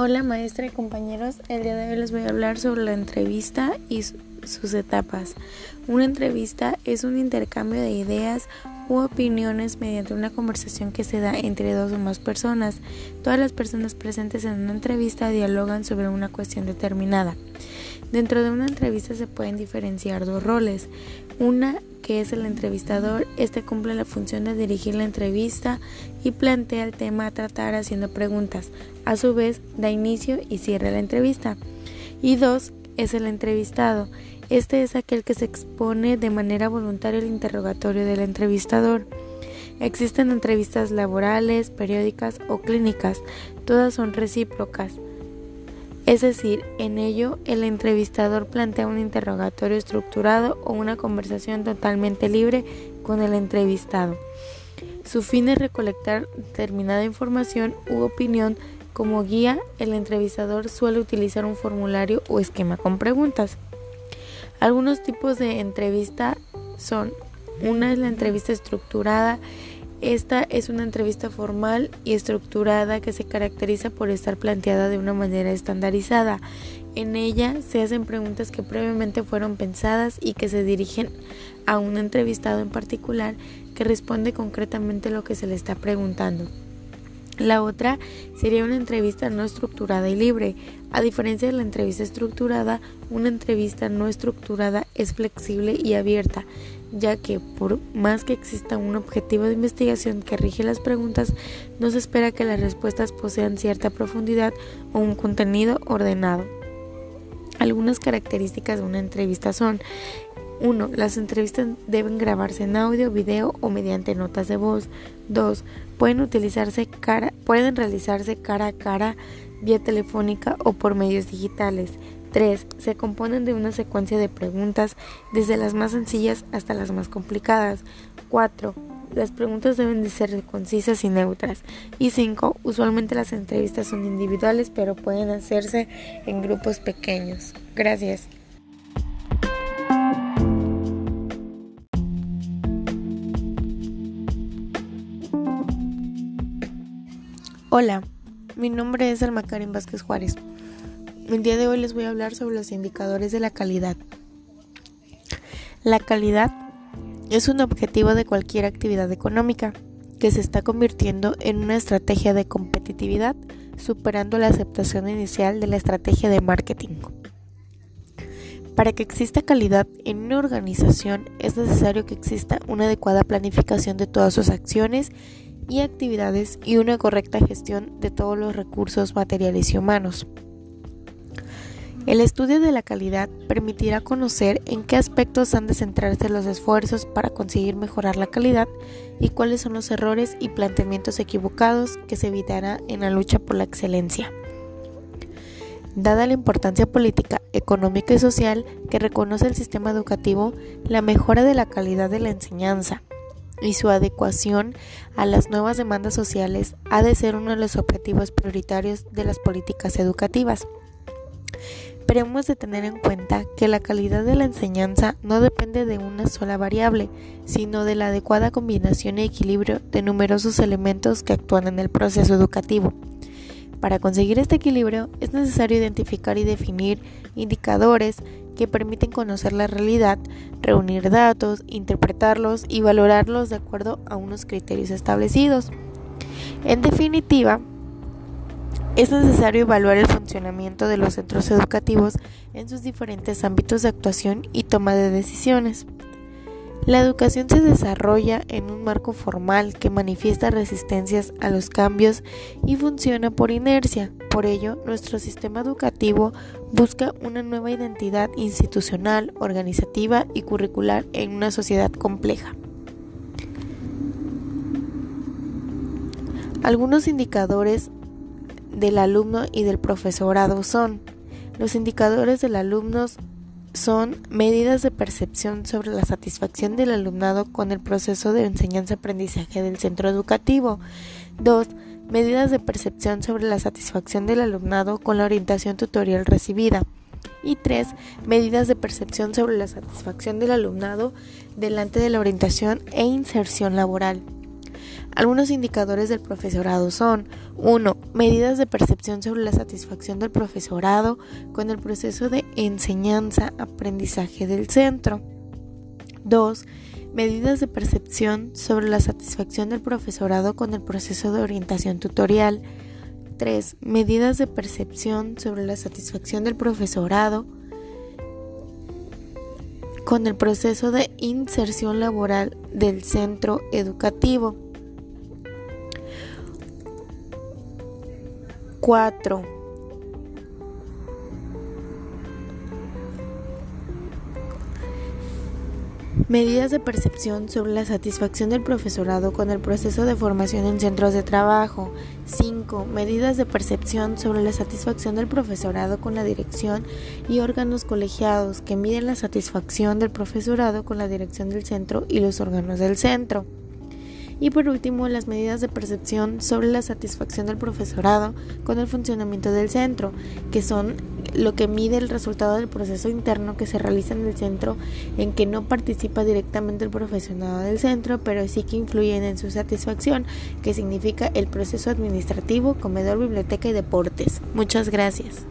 Hola maestra y compañeros, el día de hoy les voy a hablar sobre la entrevista y sus etapas. Una entrevista es un intercambio de ideas u opiniones mediante una conversación que se da entre dos o más personas. Todas las personas presentes en una entrevista dialogan sobre una cuestión determinada. Dentro de una entrevista se pueden diferenciar dos roles. Una que es el entrevistador, este cumple la función de dirigir la entrevista y plantea el tema a tratar haciendo preguntas. A su vez, da inicio y cierra la entrevista. Y dos, es el entrevistado. Este es aquel que se expone de manera voluntaria al interrogatorio del entrevistador. Existen entrevistas laborales, periódicas o clínicas. Todas son recíprocas. Es decir, en ello el entrevistador plantea un interrogatorio estructurado o una conversación totalmente libre con el entrevistado. Su fin es recolectar determinada información u opinión como guía, el entrevistador suele utilizar un formulario o esquema con preguntas. Algunos tipos de entrevista son, una es la entrevista estructurada, esta es una entrevista formal y estructurada que se caracteriza por estar planteada de una manera estandarizada. En ella se hacen preguntas que previamente fueron pensadas y que se dirigen a un entrevistado en particular que responde concretamente lo que se le está preguntando. La otra sería una entrevista no estructurada y libre. A diferencia de la entrevista estructurada, una entrevista no estructurada es flexible y abierta, ya que por más que exista un objetivo de investigación que rige las preguntas, no se espera que las respuestas posean cierta profundidad o un contenido ordenado. Algunas características de una entrevista son 1. Las entrevistas deben grabarse en audio, video o mediante notas de voz. 2. Pueden realizarse cara a cara, vía telefónica o por medios digitales. 3. Se componen de una secuencia de preguntas, desde las más sencillas hasta las más complicadas. 4. Las preguntas deben de ser concisas y neutras. Y 5. Usualmente las entrevistas son individuales, pero pueden hacerse en grupos pequeños. Gracias. Hola, mi nombre es Almacarín Vázquez Juárez. El día de hoy les voy a hablar sobre los indicadores de la calidad. La calidad es un objetivo de cualquier actividad económica que se está convirtiendo en una estrategia de competitividad, superando la aceptación inicial de la estrategia de marketing. Para que exista calidad en una organización es necesario que exista una adecuada planificación de todas sus acciones y actividades y una correcta gestión de todos los recursos materiales y humanos. El estudio de la calidad permitirá conocer en qué aspectos han de centrarse los esfuerzos para conseguir mejorar la calidad y cuáles son los errores y planteamientos equivocados que se evitará en la lucha por la excelencia. Dada la importancia política, económica y social que reconoce el sistema educativo, la mejora de la calidad de la enseñanza, y su adecuación a las nuevas demandas sociales ha de ser uno de los objetivos prioritarios de las políticas educativas. Pero hemos de tener en cuenta que la calidad de la enseñanza no depende de una sola variable, sino de la adecuada combinación y equilibrio de numerosos elementos que actúan en el proceso educativo. Para conseguir este equilibrio es necesario identificar y definir indicadores que permiten conocer la realidad, reunir datos, interpretarlos y valorarlos de acuerdo a unos criterios establecidos. En definitiva, es necesario evaluar el funcionamiento de los centros educativos en sus diferentes ámbitos de actuación y toma de decisiones. La educación se desarrolla en un marco formal que manifiesta resistencias a los cambios y funciona por inercia. Por ello, nuestro sistema educativo busca una nueva identidad institucional, organizativa y curricular en una sociedad compleja. Algunos indicadores del alumno y del profesorado son los indicadores del alumno son medidas de percepción sobre la satisfacción del alumnado con el proceso de enseñanza-aprendizaje del centro educativo. 2. Medidas de percepción sobre la satisfacción del alumnado con la orientación tutorial recibida. Y 3. Medidas de percepción sobre la satisfacción del alumnado delante de la orientación e inserción laboral. Algunos indicadores del profesorado son 1. Medidas de percepción sobre la satisfacción del profesorado con el proceso de enseñanza-aprendizaje del centro. 2. Medidas de percepción sobre la satisfacción del profesorado con el proceso de orientación tutorial. 3. Medidas de percepción sobre la satisfacción del profesorado con el proceso de inserción laboral del centro educativo. 4. Medidas de percepción sobre la satisfacción del profesorado con el proceso de formación en centros de trabajo. 5. Medidas de percepción sobre la satisfacción del profesorado con la dirección y órganos colegiados que miden la satisfacción del profesorado con la dirección del centro y los órganos del centro. Y por último, las medidas de percepción sobre la satisfacción del profesorado con el funcionamiento del centro, que son lo que mide el resultado del proceso interno que se realiza en el centro en que no participa directamente el profesional del centro, pero sí que influyen en su satisfacción, que significa el proceso administrativo, comedor, biblioteca y deportes. Muchas gracias.